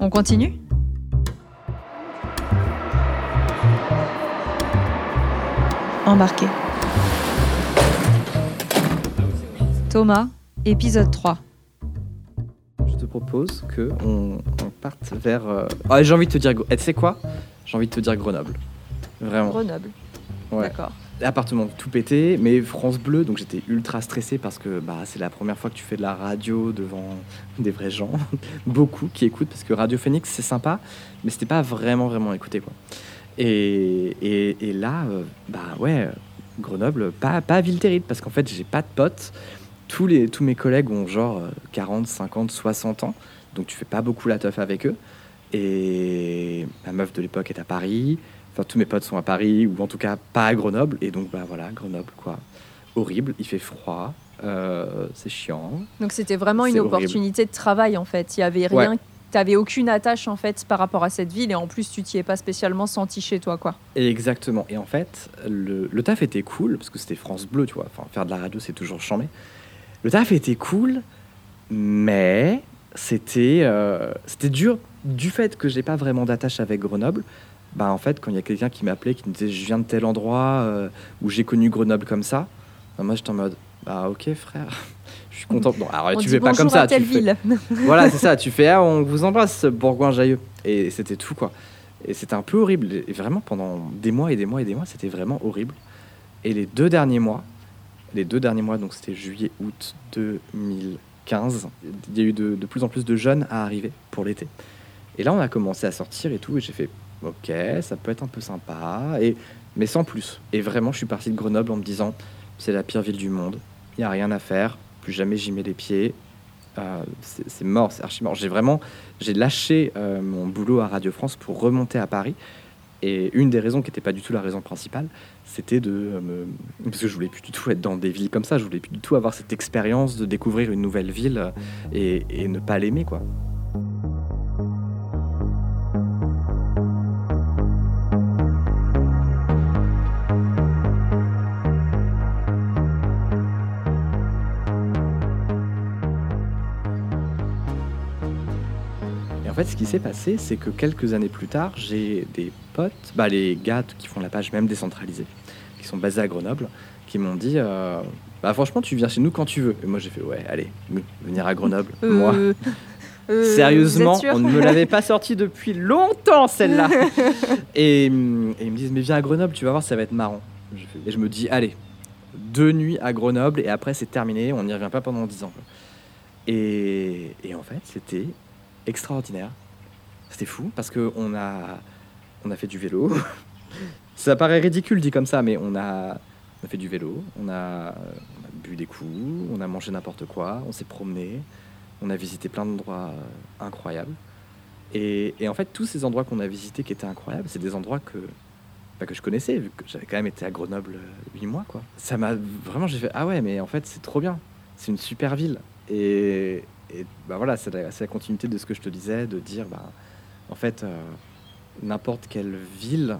On continue Embarqué. Thomas, épisode 3. Je te propose que on, on parte vers. euh, Ah, j'ai envie de te dire. eh, Tu sais quoi? J'ai envie de te dire Grenoble. Vraiment. Grenoble. Ouais. D'accord. Appartement tout pété, mais France Bleu, donc j'étais ultra stressé parce que bah, c'est la première fois que tu fais de la radio devant des vrais gens, beaucoup qui écoutent, parce que Radio Phoenix c'est sympa, mais c'était pas vraiment vraiment écouté quoi. Et, et, et là, euh, bah ouais, Grenoble, pas, pas ville terrible, parce qu'en fait j'ai pas de potes, tous, les, tous mes collègues ont genre euh, 40, 50, 60 ans, donc tu fais pas beaucoup la teuf avec eux. Et ma meuf de l'époque est à Paris, Enfin, tous mes potes sont à Paris, ou en tout cas pas à Grenoble. Et donc, bah voilà, Grenoble, quoi. Horrible, il fait froid, euh, c'est chiant. Donc c'était vraiment une horrible. opportunité de travail en fait. Il y avait rien, t'avais aucune attache en fait par rapport à cette ville et en plus tu t'y es pas spécialement senti chez toi quoi. Exactement. Et en fait, le, le taf était cool, parce que c'était France Bleu, tu vois. Enfin, faire de la radio, c'est toujours chambé. Le taf était cool, mais c'était euh, c'était dur du fait que j'ai pas vraiment d'attache avec Grenoble. Bah, en fait, quand il y a quelqu'un qui m'appelait, qui me disait je viens de tel endroit euh, où j'ai connu Grenoble comme ça, bah, moi j'étais en mode bah ok frère, je suis content. Non, alors On tu fais pas comme ça, à telle tu fais- ville. voilà, c'est ça. Tu fais, ah, on vous embrasse, Bourgoin-Jailleux. Et c'était tout, quoi. Et c'était un peu horrible. Et vraiment, pendant des mois et des mois et des mois, c'était vraiment horrible. Et les deux derniers mois, les deux derniers mois, donc c'était juillet, août 2015, il y a eu de, de plus en plus de jeunes à arriver pour l'été. Et là, on a commencé à sortir et tout. Et j'ai fait, ok, ça peut être un peu sympa. Mais sans plus. Et vraiment, je suis parti de Grenoble en me disant, c'est la pire ville du monde. Il n'y a rien à faire. Plus jamais j'y mets les pieds. Euh, c'est mort, c'est archi mort. J'ai vraiment, j'ai lâché euh, mon boulot à Radio France pour remonter à Paris. Et une des raisons qui n'était pas du tout la raison principale, c'était de euh, me... Parce que je voulais plus du tout être dans des villes comme ça, je voulais plus du tout avoir cette expérience de découvrir une nouvelle ville et ne pas l'aimer, quoi. Et en fait, ce qui s'est passé, c'est que quelques années plus tard, j'ai des potes, bah, les gars qui font la page même décentralisée, qui sont basés à Grenoble, qui m'ont dit euh, bah, Franchement, tu viens chez nous quand tu veux. Et moi, j'ai fait Ouais, allez, venir à Grenoble. Moi, Euh, euh, sérieusement, on ne me l'avait pas sorti depuis longtemps, celle-là. et, hum, et ils me disent Mais viens à Grenoble, tu vas voir, ça va être marrant. Et je me dis Allez, deux nuits à Grenoble, et après, c'est terminé, on n'y revient pas pendant dix ans. et en fait, c'était extraordinaire. C'était fou parce que on a, on a fait du vélo. ça paraît ridicule dit comme ça, mais on a, on a fait du vélo, on a, bu des coups, on a mangé n'importe quoi, on s'est promené, on a visité plein d'endroits euh, incroyables. Et, en fait, tous ces endroits qu'on a visités qui étaient incroyables, c'est des endroits que, bah, que je connaissais, vu que j'avais quand même été à Grenoble euh, huit mois. Quoi. Ça m'a vraiment, j'ai fait Ah ouais, mais en fait, c'est trop bien. C'est une super ville. Et bah voilà, c'est la, continuité de ce que je te disais, de dire bah, en fait, euh, n'importe quelle ville,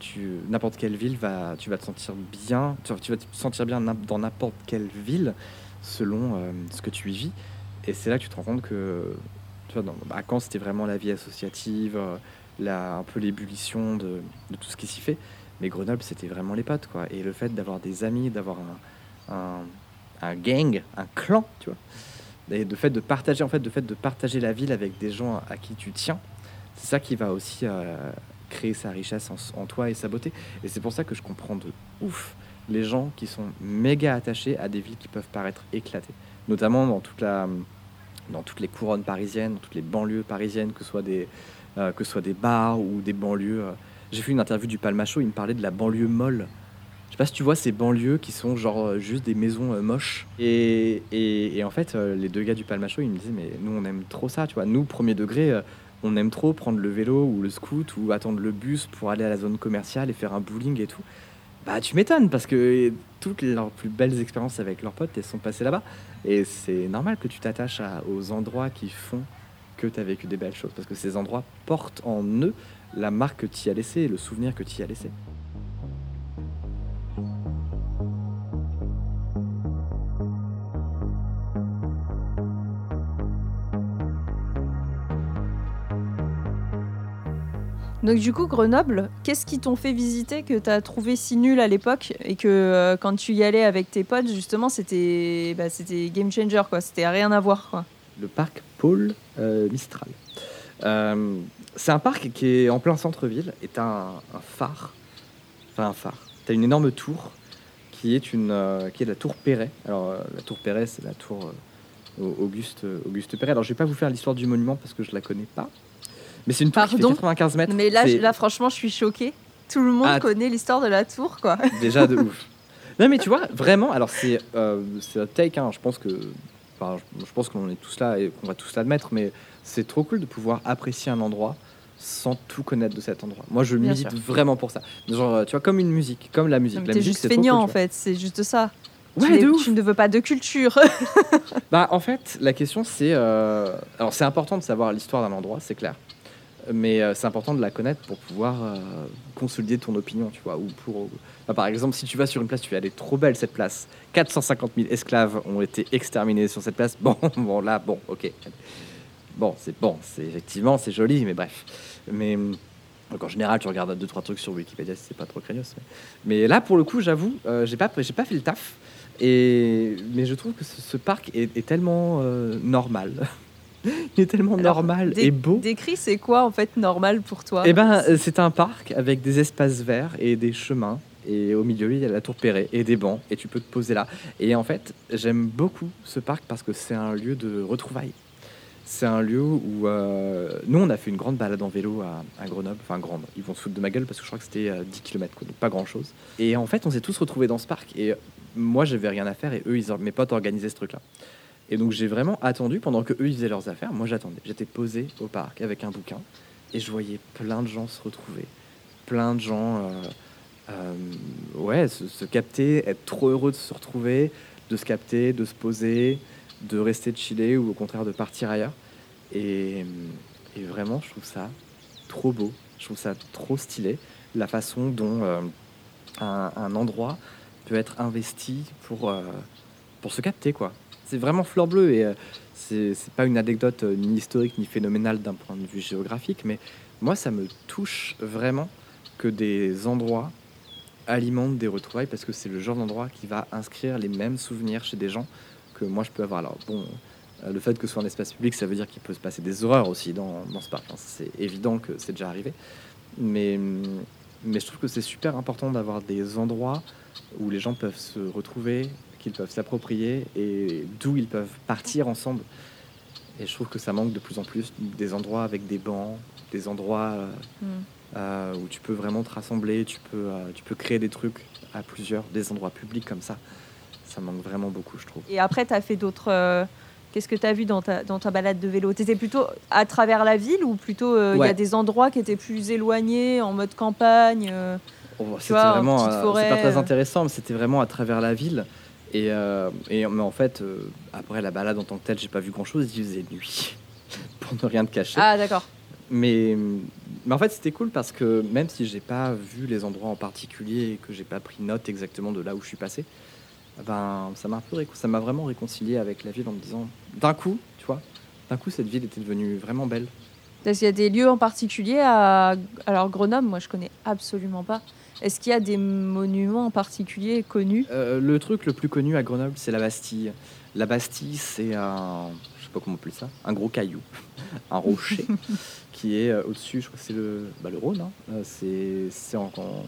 tu n'importe quelle ville va, tu vas te sentir bien, tu, vas te sentir bien dans n'importe quelle ville selon euh, ce que tu y vis. Et c'est là que tu te rends compte que, tu vois, dans, à Caen, c'était vraiment la vie associative, euh, la, un peu l'ébullition de, de tout ce qui s'y fait. Mais Grenoble, c'était vraiment les potes, quoi. Et le fait d'avoir des amis, d'avoir un, un gang, un clan, tu vois. Et de fait de partager, en fait, de fait de partager la ville avec des gens à qui tu tiens, c'est ça qui va aussi euh, créer sa richesse en, toi et sa beauté. Et c'est pour ça que je comprends de ouf les gens qui sont méga attachés à des villes qui peuvent paraître éclatées, notamment dans toute la, dans toutes les couronnes parisiennes, dans toutes les banlieues parisiennes, que ce soit des, euh, que ce soit des bars ou des banlieues. euh. J'ai fait une interview du Palmacho, il me parlait de la banlieue molle. Je sais pas si tu vois ces banlieues qui sont genre euh, juste des maisons euh, moches. Et, et, en fait, euh, les deux gars du Palmacho, ils me disaient, mais nous, on aime trop ça, tu vois. Nous, premier degré, on aime trop prendre le vélo ou le scoot ou attendre le bus pour aller à la zone commerciale et faire un bowling et tout. Bah, tu m'étonnes parce que toutes leurs plus belles expériences avec leurs potes, elles sont passées là-bas. Et c'est normal que tu t'attaches aux endroits qui font que tu as vécu des belles choses. Parce que ces endroits portent en eux la marque que tu as laissée et le souvenir que tu as laissé. Donc du coup, Grenoble, qu'est-ce qui t'ont fait visiter que t'as trouvé si nul à l'époque et que euh, quand tu y allais avec tes potes, justement, c'était bah, c'était game changer, quoi. C'était rien à voir, quoi. Le parc Paul euh, Mistral. Euh, c'est un parc qui est en plein centre-ville et t'as un, phare. Enfin, un phare. T'as une énorme tour qui est, une, qui est la tour Perret. Alors, la tour Perret, c'est la tour Au- Auguste, Auguste Perret. Alors, je vais pas vous faire l'histoire du monument parce que je la connais pas. Mais c'est une tour qui Pardon fait 95 mètres. Mais là, là, franchement, je suis choquée. Tout le monde Ah. connaît l'histoire de la tour, quoi. déjà de ouf. Non mais tu vois, vraiment, alors c'est euh, c'est un take, hein, je pense que, enfin, je, pense qu'on est tous là et qu'on va tous l'admettre, mais c'est trop cool de pouvoir apprécier un endroit sans tout connaître de cet endroit. Moi, je Bien milite sûr. vraiment pour ça. Genre, euh, tu vois, comme une musique, comme la musique. La T'es juste feignant, cool, en fait. C'est juste ça. Ouais, tu, de ouf. tu ne veux pas de culture. Bah, en fait, la question c'est, euh, alors c'est important de savoir l'histoire d'un endroit, c'est clair, mais euh, c'est important de la connaître pour pouvoir euh, consolider ton opinion, tu vois. Ou pour, bah, par exemple, si tu vas sur une place, tu vas aller trop belle cette place. 450 000 esclaves ont été exterminés sur cette place. Bon, bon là, bon, ok. Bon, c'est bon, c'est effectivement c'est joli, mais bref. Mais hum, donc en général, tu regardes deux trois trucs sur Wikipédia, c'est pas trop craignos. Mais, mais là, pour le coup, j'avoue, euh, j'ai pas j'ai pas fait le taf. Et, mais je trouve que ce, parc est, est tellement euh, normal. Il est tellement Alors, normal et beau. Décris, c'est quoi, en fait, normal pour toi Eh ben, euh, c'est un parc avec des espaces verts et des chemins. Et au milieu, il y a la tour Perret et des bancs. Et tu peux te poser là. Et en fait, j'aime beaucoup ce parc parce que c'est un lieu de retrouvailles. C'est un lieu où euh, nous, on a fait une grande balade en vélo à, à Grenoble. Enfin, grande. Ils vont se foutre de ma gueule parce que je crois que c'était euh, 10 km, quoi, donc pas grand chose. Et en fait, on s'est tous retrouvés dans ce parc. Et moi, j'avais rien à faire et eux, ils, mes potes organisaient ce truc-là. Et donc, j'ai vraiment attendu pendant que eux, ils faisaient leurs affaires. Moi, j'attendais. J'étais posé au parc avec un bouquin et je voyais plein de gens se retrouver. Plein de gens, euh, euh, ouais, se, capter, être trop heureux de se retrouver, de se capter, de se poser, de rester chiller ou au contraire de partir ailleurs. Et, vraiment, je trouve ça trop beau. Je trouve ça trop stylé. La façon dont euh, un, un endroit peut être investi pour, pour se capter, quoi. C'est vraiment fleur bleue et euh, c'est pas une anecdote euh, ni historique ni phénoménale d'un point de vue géographique, mais moi, ça me touche vraiment que des endroits alimentent des retrouvailles parce que c'est le genre d'endroit qui va inscrire les mêmes souvenirs chez des gens que moi je peux avoir. Alors bon, euh, le fait que ce soit un espace public, ça veut dire qu'il peut se passer des horreurs aussi dans, ce parc. C'est évident que c'est déjà arrivé. Mais je trouve que c'est super important d'avoir des endroits où les gens peuvent se retrouver, qu'ils peuvent s'approprier et d'où ils peuvent partir ensemble. Et je trouve que ça manque de plus en plus des endroits avec des bancs, des endroits euh, Hmm. euh, où tu peux vraiment te rassembler, tu peux, euh, tu peux créer des trucs à plusieurs, des endroits publics comme ça. Ça manque vraiment beaucoup, je trouve. Et après, tu as fait d'autres. Qu'est-ce que tu as vu dans ta, dans ta balade de vélo? Tu étais plutôt à travers la ville ou plutôt il y a des endroits qui étaient plus éloignés, en mode campagne Oh, C'était vraiment, c'est pas très intéressant, mais c'était vraiment à travers la ville. Et, euh, et mais en fait, euh, après la balade en tant que telle, j'ai pas vu grand chose. Il faisait nuit, pour ne rien te cacher. Ah, d'accord. Mais, mais en fait, c'était cool parce que même si j'ai pas vu les endroits en particulier et que j'ai pas pris note exactement de là où je suis passé, ben ça m'a ça m'a vraiment réconcilié avec la ville en me disant d'un coup, tu vois, d'un coup cette ville était devenue vraiment belle. Est-ce qu'il y a des lieux en particulier à. Alors, Grenoble, moi, je connais absolument pas. Est-ce qu'il y a des monuments en particulier connus? Euh, le truc le plus connu à Grenoble, c'est la Bastille. La Bastille, c'est un, je sais pas comment on appelle ça, un gros caillou, un rocher qui est euh, au-dessus. Je crois que c'est le, bah, le Rhône. hein. Euh, c'est, c'est en, en,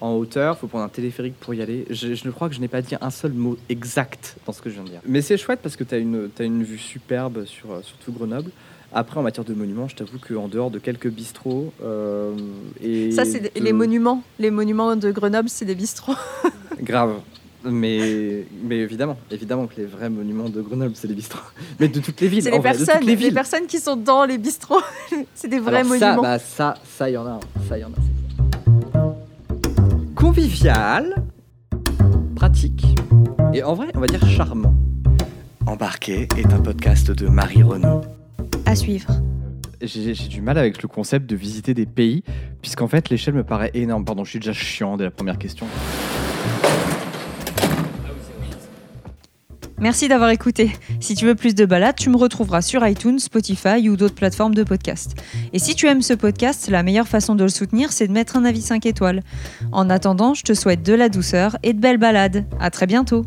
en hauteur. Faut prendre un téléphérique pour y aller. Je, je ne crois que je n'ai pas dit un seul mot exact dans ce que je viens de dire. Mais c'est chouette parce que tu as une, t'as une vue superbe sur, euh, sur tout Grenoble. Après, en matière de monuments, je t'avoue qu'en dehors de quelques bistrots euh, et Ça, c'est de- les monuments. Les monuments de Grenoble, c'est des bistrots. Grave. Mais, mais évidemment, évidemment que les vrais monuments de Grenoble, c'est les bistrots. Mais de toutes les villes, C'est les vrai, personnes, toutes les les villes. personnes qui sont dans les bistrots. c'est des vrais Alors monuments. Ça, bah, ça, ça, y en a. un. Ça, y en a. Convivial, pratique et en vrai, on va dire charmant. Embarqué est un podcast de Marie Renaud. À suivre. J'ai j'ai du mal avec le concept de visiter des pays, puisqu'en fait, l'échelle me paraît énorme. Pardon, je suis déjà chiant dès la première question. Merci d'avoir écouté. Si tu veux plus de balades, tu me retrouveras sur iTunes, Spotify ou d'autres plateformes de podcast. Et si tu aimes ce podcast, la meilleure façon de le soutenir, c'est de mettre un avis 5 étoiles. En attendant, je te souhaite de la douceur et de belles balades. À très bientôt.